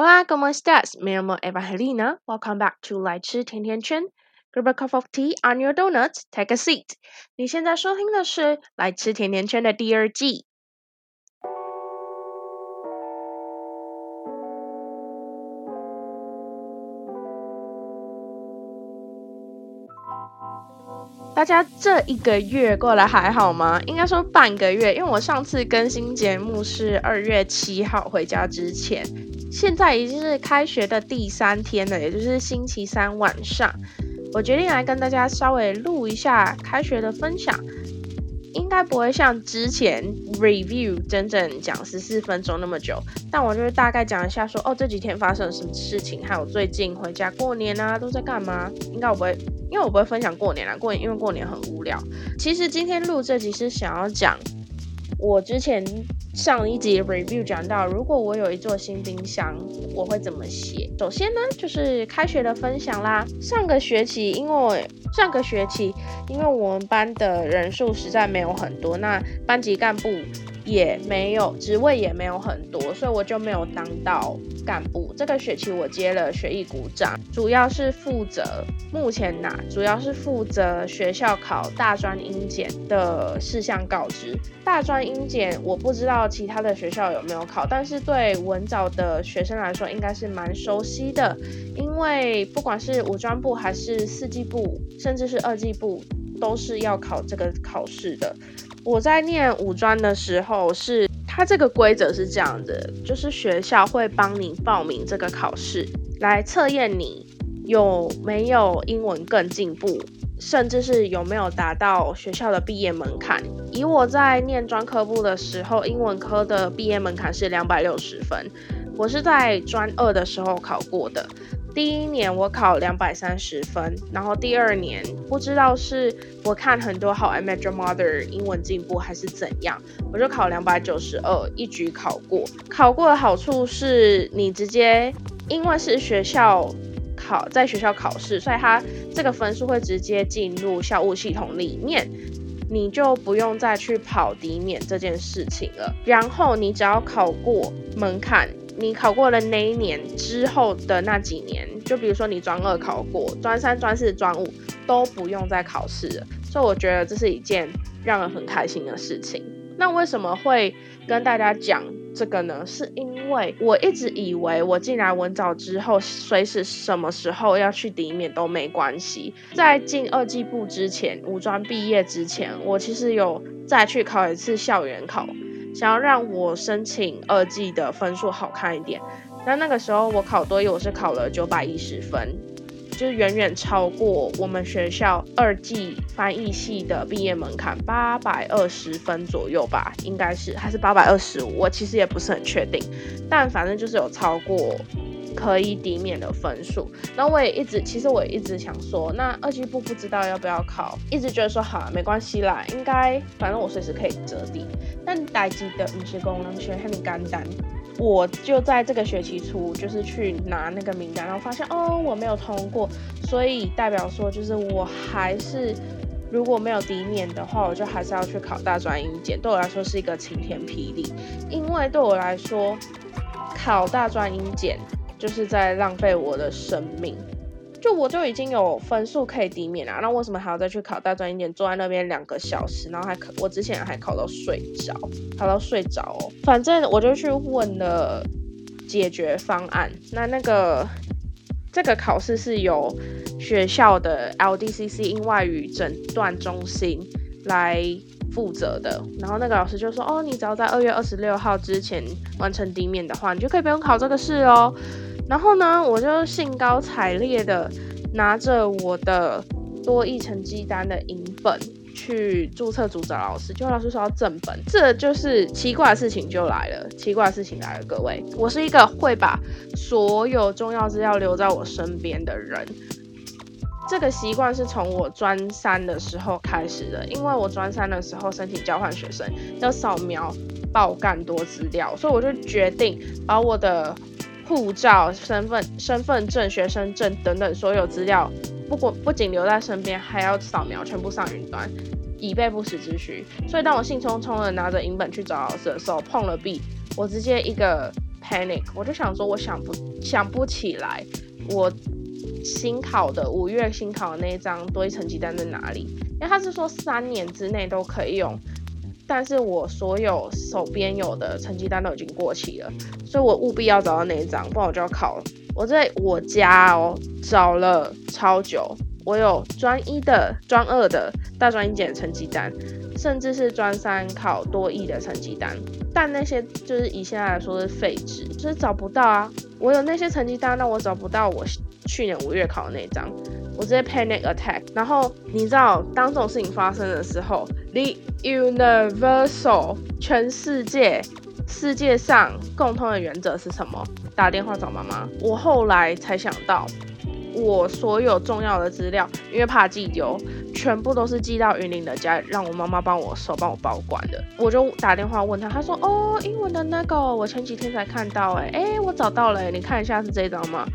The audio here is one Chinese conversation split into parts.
Hola, ¿cómo estás? Me llamo Evangelina. Welcome back to 来吃甜甜圈。Grab a cup of tea on your donut. Take a seat. 你现在收听的是《来吃甜甜圈》的第二季。大家这一个月过得还好吗？应该说半个月，因为我上次更新节目是二月七号回家之前，现在已经是开学的第三天了，也就是星期三晚上，我决定来跟大家稍微录一下开学的分享。应该不会像之前 review 整整讲十四分钟那么久，但我就是大概讲一下说，哦这几天发生了什么事情，还有最近回家过年啊都在干嘛。应该我不会，因为我不会分享过年啊，过年因为过年很无聊。其实今天录这集是想要讲我之前。上一集 review 讲到，如果我有一座新冰箱，我会怎么写？首先呢，就是开学的分享啦。上个学期，因为上个学期，因为我们班的人数实在没有很多，那班级干部。也没有职位也没有很多，所以我就没有当到干部。这个学期我接了学艺股长，主要是负责目前呐，主要是负责学校考大专英检的事项告知。大专英检我不知道其他的学校有没有考，但是对文藻的学生来说应该是蛮熟悉的，因为不管是五专部还是四季部，甚至是二季部，都是要考这个考试的。我在念五专的时候，是它这个规则是这样的，就是学校会帮你报名这个考试，来测验你有没有英文更进步，甚至是有没有达到学校的毕业门槛。以我在念专科部的时候，英文科的毕业门槛是两百六十分，我是在专二的时候考过的。第一年我考两百三十分，然后第二年不知道是我看很多好 I Met Your Mother 英文进步还是怎样，我就考两百九十二，一举考过。考过的好处是你直接因为是学校考，在学校考试，所以它这个分数会直接进入校务系统里面，你就不用再去跑抵免这件事情了。然后你只要考过门槛。你考过了那一年之后的那几年，就比如说你专二考过，专三、专四、专五都不用再考试了，所以我觉得这是一件让人很开心的事情。那为什么会跟大家讲这个呢？是因为我一直以为我进来文藻之后，随时什么时候要去抵免都没关系。在进二季部之前，五专毕业之前，我其实有再去考一次校园考。想要让我申请二季的分数好看一点，那那个时候我考多一，我是考了九百一十分，就是远远超过我们学校二季翻译系的毕业门槛八百二十分左右吧，应该是还是八百二十五，我其实也不是很确定，但反正就是有超过。可以抵免的分数，那我也一直，其实我也一直想说，那二季部不知道要不要考，一直觉得说好，啊没关系啦，应该反正我随时可以折抵。但待机的不是功能学很简单，我就在这个学期初就是去拿那个名单，然后发现哦我没有通过，所以代表说就是我还是如果没有抵免的话，我就还是要去考大专英检，对我来说是一个晴天霹雳，因为对我来说考大专英检。就是在浪费我的生命，就我就已经有分数可以抵免了，那为什么还要再去考大专一点？坐在那边两个小时，然后还考，我之前还考到睡着，考到睡着哦。反正我就去问了解决方案。那那个这个考试是由学校的 LDCC 英外语诊断中心来负责的。然后那个老师就说：“哦，你只要在二月二十六号之前完成抵免的话，你就可以不用考这个试哦。”然后呢，我就兴高采烈的拿着我的多益成绩单的影本去注册组找老师，就老师说要正本，这就是奇怪的事情就来了。奇怪的事情来了，各位，我是一个会把所有重要资料留在我身边的人，这个习惯是从我专三的时候开始的，因为我专三的时候申请交换学生要扫描爆干多资料，所以我就决定把我的。护照、身份、身份证、学生证等等所有资料，不过不仅留在身边，还要扫描，全部上云端，以备不时之需。所以当我兴冲冲的拿着银本去找老师的时候，碰了壁，我直接一个 panic，我就想说，我想不想不起来我新考的五月新考的那一张多一成绩单在哪里？因为他是说三年之内都可以用，但是我所有手边有的成绩单都已经过期了，所以我务必要找到那一张，不然我就要考了。我在我家哦找了超久，我有专一的、专二的大专一检成绩单，甚至是专三考多一的成绩单，但那些就是以现在来说是废纸，就是找不到啊。我有那些成绩单，但我找不到我去年五月考的那张，我直接 panic attack。然后你知道，当这种事情发生的时候，the universal 全世界世界上共通的原则是什么？打电话找妈妈。我后来才想到，我所有重要的资料，因为怕寄丢，全部都是寄到云林的家，让我妈妈帮我收，帮我保管的。我就打电话问他，他说：“哦，英文的那个，我前几天才看到，哎哎，我找到了，你看一下是这张吗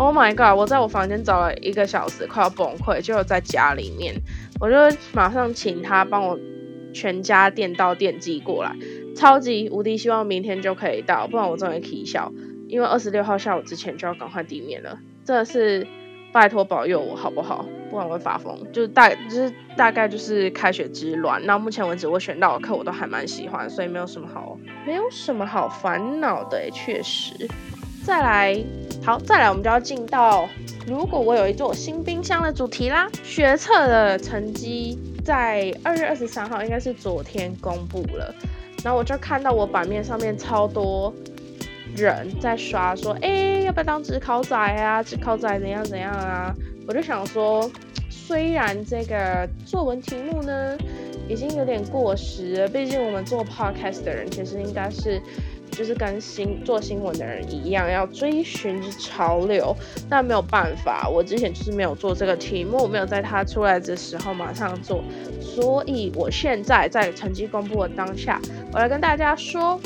？”Oh my god！我在我房间找了一个小时，快要崩溃，就在家里面，我就马上请他帮我全家电到电机过来。超级无敌希望明天就可以到，不然我真的啼笑。因为二十六号下午之前就要赶快地面了，真的是拜托保佑我好不好？不然我会发疯。就是大就是大概就是开学之乱。那目前为止我选到的课我都还蛮喜欢，所以没有什么好没有什么好烦恼的。确实，再来好再来，我们就要进到如果我有一座新冰箱的主题啦。学测的成绩在二月二十三号，应该是昨天公布了。然后我就看到我版面上面超多人在刷，说，哎，要不要当职考仔啊？职考仔怎样怎样啊？我就想说，虽然这个作文题目呢已经有点过时了，毕竟我们做 podcast 的人其实应该是就是跟新做新闻的人一样，要追寻潮流。但没有办法，我之前就是没有做这个题目，没有在它出来的时候马上做。所以，我现在在成绩公布的当下，我来跟大家说，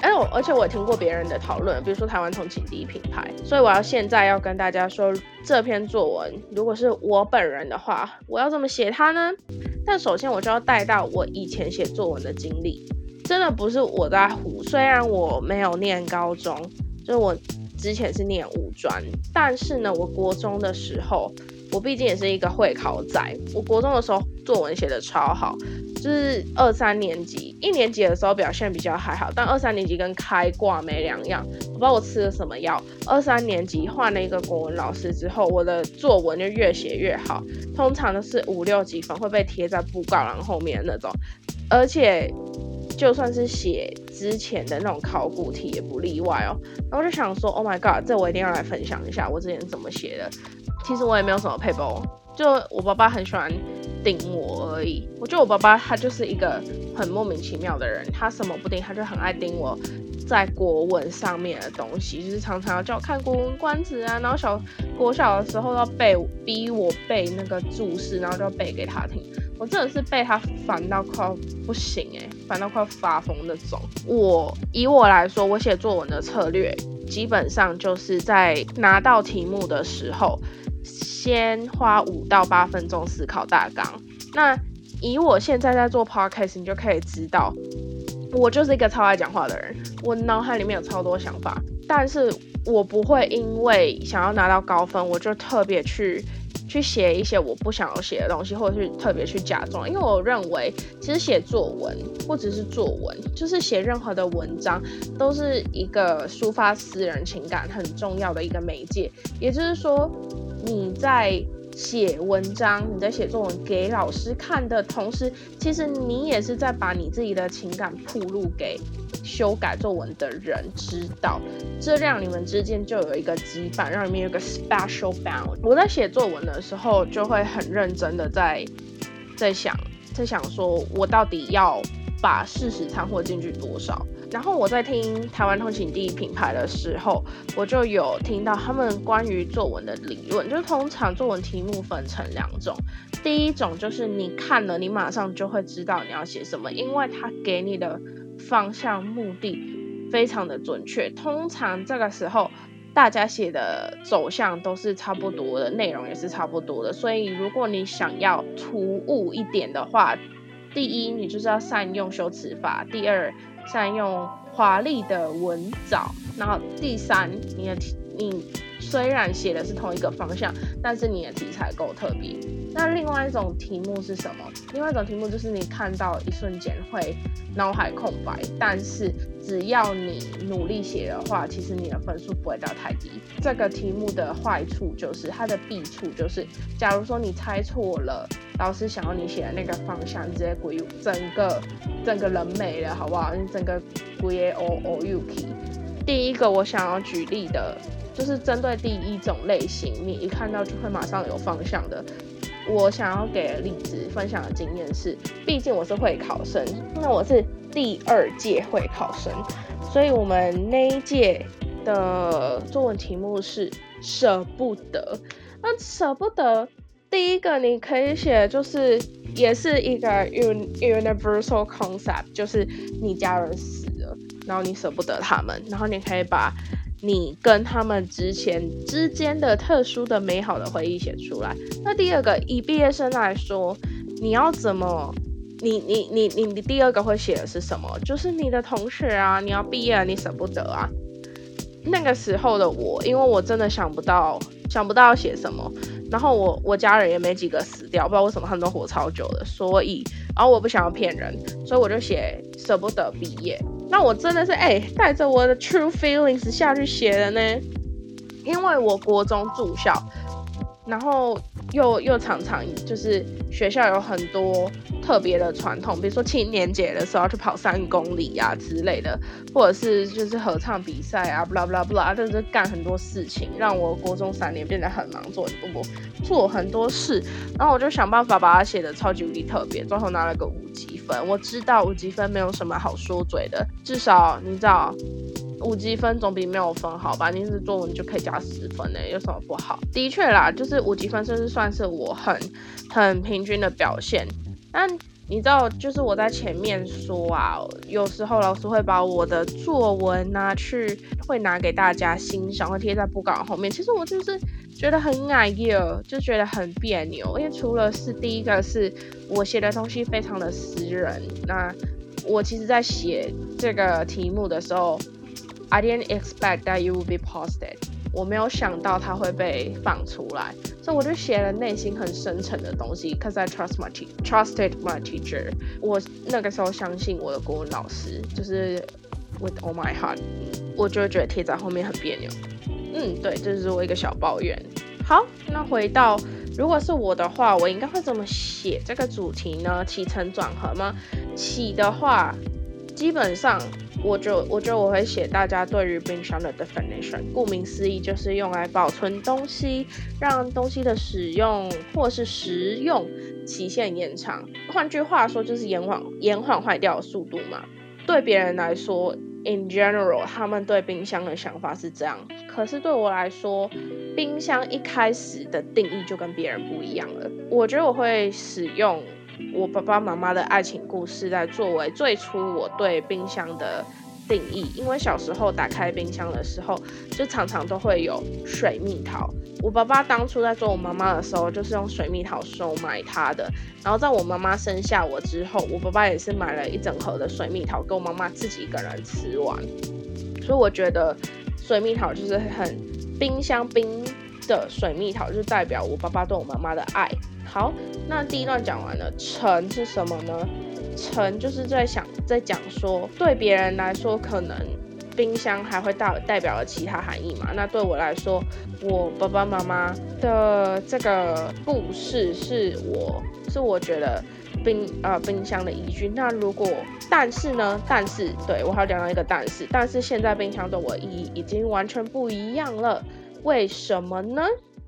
哎，我而且我也听过别人的讨论，比如说台湾通勤第一品牌，所以我要现在要跟大家说，这篇作文如果是我本人的话，我要怎么写它呢？但首先我就要带到我以前写作文的经历，真的不是我在胡，虽然我没有念高中，就是我之前是念五专，但是呢，我国中的时候。我毕竟也是一个会考仔，我国中的时候作文写的超好，就是二三年级一年级的时候表现比较还好，但二三年级跟开挂没两样。我不知道我吃了什么药，二三年级换了一个国文老师之后，我的作文就越写越好，通常都是五六级分会被贴在布告栏后面那种，而且就算是写之前的那种考古题也不例外哦。然后就想说，Oh my god，这我一定要来分享一下我之前怎么写的。其实我也没有什么配包，就我爸爸很喜欢顶我而已。我觉得我爸爸他就是一个很莫名其妙的人，他什么不顶，他就很爱顶我在国文上面的东西，就是常常要叫我看《国文观止》啊，然后小国小的时候要背，逼我背那个注释，然后就要背给他听。我真的是被他烦到快不行诶，烦到快发疯那种。我以我来说，我写作文的策略基本上就是在拿到题目的时候。先花五到八分钟思考大纲。那以我现在在做 podcast，你就可以知道，我就是一个超爱讲话的人。我脑海里面有超多想法，但是我不会因为想要拿到高分，我就特别去去写一些我不想要写的东西，或者是特别去假装。因为我认为，其实写作文或者是作文，就是写任何的文章，都是一个抒发私人情感很重要的一个媒介。也就是说。你在写文章，你在写作文给老师看的同时，其实你也是在把你自己的情感铺露给修改作文的人知道，这样你们之间就有一个羁绊，让你们有个 special bond。我在写作文的时候，就会很认真的在在想，在想说我到底要把事实掺和进去多少。然后我在听台湾通勤第一品牌的时候，我就有听到他们关于作文的理论，就是通常作文题目分成两种，第一种就是你看了，你马上就会知道你要写什么，因为他给你的方向目的非常的准确。通常这个时候大家写的走向都是差不多的，内容也是差不多的，所以如果你想要突兀一点的话，第一你就是要善用修辞法，第二。善用华丽的文藻，然后第三，你的你虽然写的是同一个方向，但是你的题材够特别。那另外一种题目是什么？另外一种题目就是你看到一瞬间会脑海空白，但是只要你努力写的话，其实你的分数不会到太低。这个题目的坏处就是它的弊处就是，假如说你猜错了，老师想要你写的那个方向，直接归整个整个人没了，好不好？你整个归 O O U k。第一个我想要举例的，就是针对第一种类型，你一看到就会马上有方向的。我想要给的例子分享的经验是，毕竟我是会考生，那我是第二届会考生，所以我们那一届的作文题目是舍不得。那舍不得，第一个你可以写，就是也是一个 universal concept，就是你家人死了，然后你舍不得他们，然后你可以把。你跟他们之前之间的特殊的美好的回忆写出来。那第二个，以毕业生来说，你要怎么？你你你你你第二个会写的是什么？就是你的同学啊，你要毕业了，你舍不得啊。那个时候的我，因为我真的想不到想不到要写什么，然后我我家人也没几个死掉，不知道为什么他们都活超久的，所以然后我不想要骗人，所以我就写舍不得毕业。那我真的是哎，带着我的 true feelings 下去写的呢，因为我国中住校，然后又又常常就是学校有很多特别的传统，比如说青年节的时候去跑三公里啊之类的，或者是就是合唱比赛啊，blah blah blah，就是干很多事情，让我国中三年变得很忙，做很多做很多事，然后我就想办法把它写的超级无敌特别，最后拿了个五级。分我知道五级分没有什么好说嘴的，至少你知道五积分总比没有分好吧？你是作文就可以加十分呢，有什么不好？的确啦，就是五积分甚至算是我很很平均的表现，但。你知道，就是我在前面说啊，有时候老师会把我的作文拿去，会拿给大家欣赏，会贴在布告后面。其实我就是觉得很矮哟，就觉得很别扭。因为除了是第一个是我写的东西非常的私人，那我其实在写这个题目的时候，I didn't expect that you would be posted。我没有想到它会被放出来，所以我就写了内心很深沉的东西。Cause I trust my teacher, trusted my teacher。我那个时候相信我的国文老师，就是 with all my heart。我就觉得贴在后面很别扭。嗯，对，这是我一个小抱怨。好，那回到如果是我的话，我应该会怎么写这个主题呢？起承转合吗？起的话，基本上。我就我觉得我会写大家对于冰箱的 definition，顾名思义就是用来保存东西，让东西的使用或是食用期限延长。换句话说，就是延缓延缓坏掉的速度嘛。对别人来说，in general，他们对冰箱的想法是这样。可是对我来说，冰箱一开始的定义就跟别人不一样了。我觉得我会使用。我爸爸妈妈的爱情故事来作为最初我对冰箱的定义，因为小时候打开冰箱的时候，就常常都会有水蜜桃。我爸爸当初在做我妈妈的时候，就是用水蜜桃收买她的。然后在我妈妈生下我之后，我爸爸也是买了一整盒的水蜜桃，给我妈妈自己一个人吃完。所以我觉得水蜜桃就是很冰箱冰的水蜜桃，就代表我爸爸对我妈妈的爱。好，那第一段讲完了，成是什么呢？成就是在想，在讲说，对别人来说，可能冰箱还会代代表了其他含义嘛？那对我来说，我爸爸妈妈的这个故事是我是我觉得冰呃冰箱的依据。那如果但是呢？但是对我还要讲到一个但是，但是现在冰箱对我意义已经完全不一样了。为什么呢？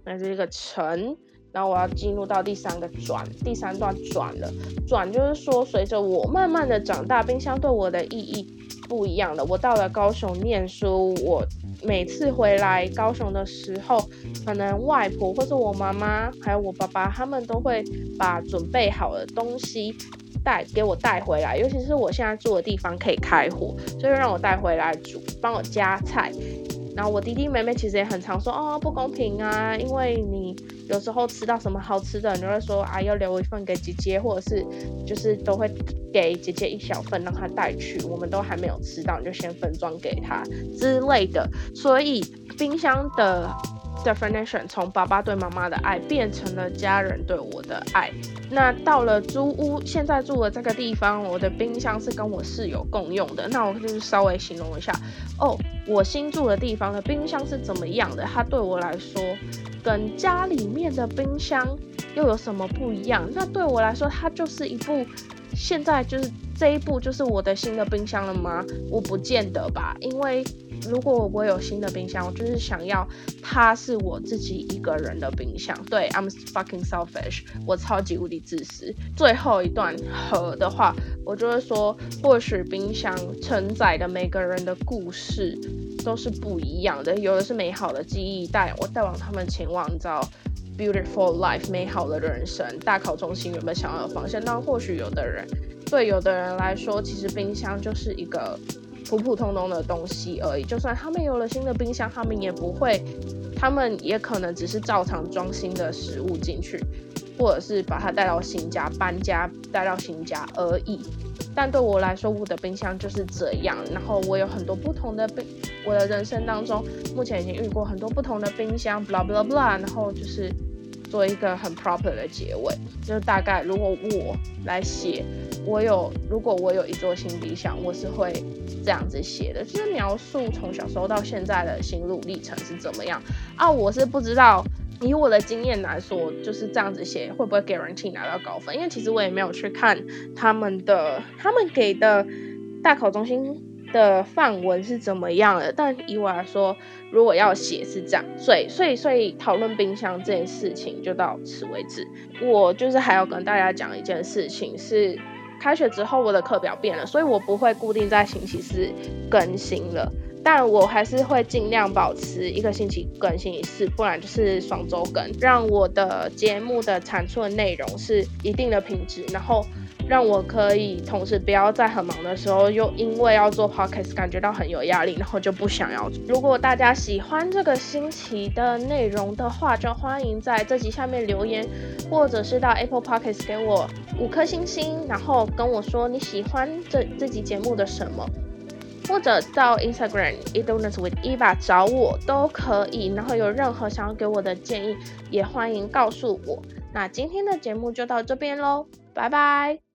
那这个成。然后我要进入到第三个转，第三段转了，转就是说，随着我慢慢的长大，冰箱对我的意义不一样了。我到了高雄念书，我每次回来高雄的时候，可能外婆或者我妈妈还有我爸爸，他们都会把准备好的东西带给我带回来，尤其是我现在住的地方可以开火，所以让我带回来煮，帮我加菜。然后我弟弟妹妹其实也很常说哦不公平啊，因为你有时候吃到什么好吃的，你就会说啊要留一份给姐姐，或者是就是都会给姐姐一小份让她带去，我们都还没有吃到，你就先分装给她之类的。所以冰箱的。Definition 从爸爸对妈妈的爱变成了家人对我的爱。那到了租屋，现在住的这个地方，我的冰箱是跟我室友共用的。那我就是稍微形容一下哦，我新住的地方的冰箱是怎么样的？它对我来说，跟家里面的冰箱又有什么不一样？那对我来说，它就是一部，现在就是这一部就是我的新的冰箱了吗？我不见得吧，因为。如果我有新的冰箱，我就是想要它是我自己一个人的冰箱。对，I'm fucking selfish，我超级无敌自私。最后一段和的话，我就会说，或许冰箱承载的每个人的故事都是不一样的，有的是美好的记忆，带我带往他们前往到 beautiful life 美好的人生。大考中心原本想要的方向，但或许有的人，对有的人来说，其实冰箱就是一个。普普通通的东西而已，就算他们有了新的冰箱，他们也不会，他们也可能只是照常装新的食物进去，或者是把它带到新家搬家带到新家而已。但对我来说，我的冰箱就是这样。然后我有很多不同的冰，我的人生当中目前已经遇过很多不同的冰箱，blah blah blah。然后就是做一个很 proper 的结尾，就大概如果我来写，我有如果我有一座新理想，我是会。这样子写的，就是描述从小时候到现在的心路历程是怎么样啊？我是不知道，以我的经验来说，就是这样子写会不会给人气拿到高分？因为其实我也没有去看他们的，他们给的大考中心的范文是怎么样的。但以我来说，如果要写是这样，所以所以所以讨论冰箱这件事情就到此为止。我就是还要跟大家讲一件事情是。开学之后，我的课表变了，所以我不会固定在星期四更新了。但我还是会尽量保持一个星期更新一次，不然就是双周更，让我的节目的产出的内容是一定的品质，然后。让我可以同时不要在很忙的时候，又因为要做 podcast 感觉到很有压力，然后就不想要。如果大家喜欢这个星期的内容的话，就欢迎在这集下面留言，或者是到 Apple Podcast 给我五颗星星，然后跟我说你喜欢这这集节目的什么，或者到 Instagram e d o n u t s with Eva 找我都可以。然后有任何想要给我的建议，也欢迎告诉我。那今天的节目就到这边喽，拜拜。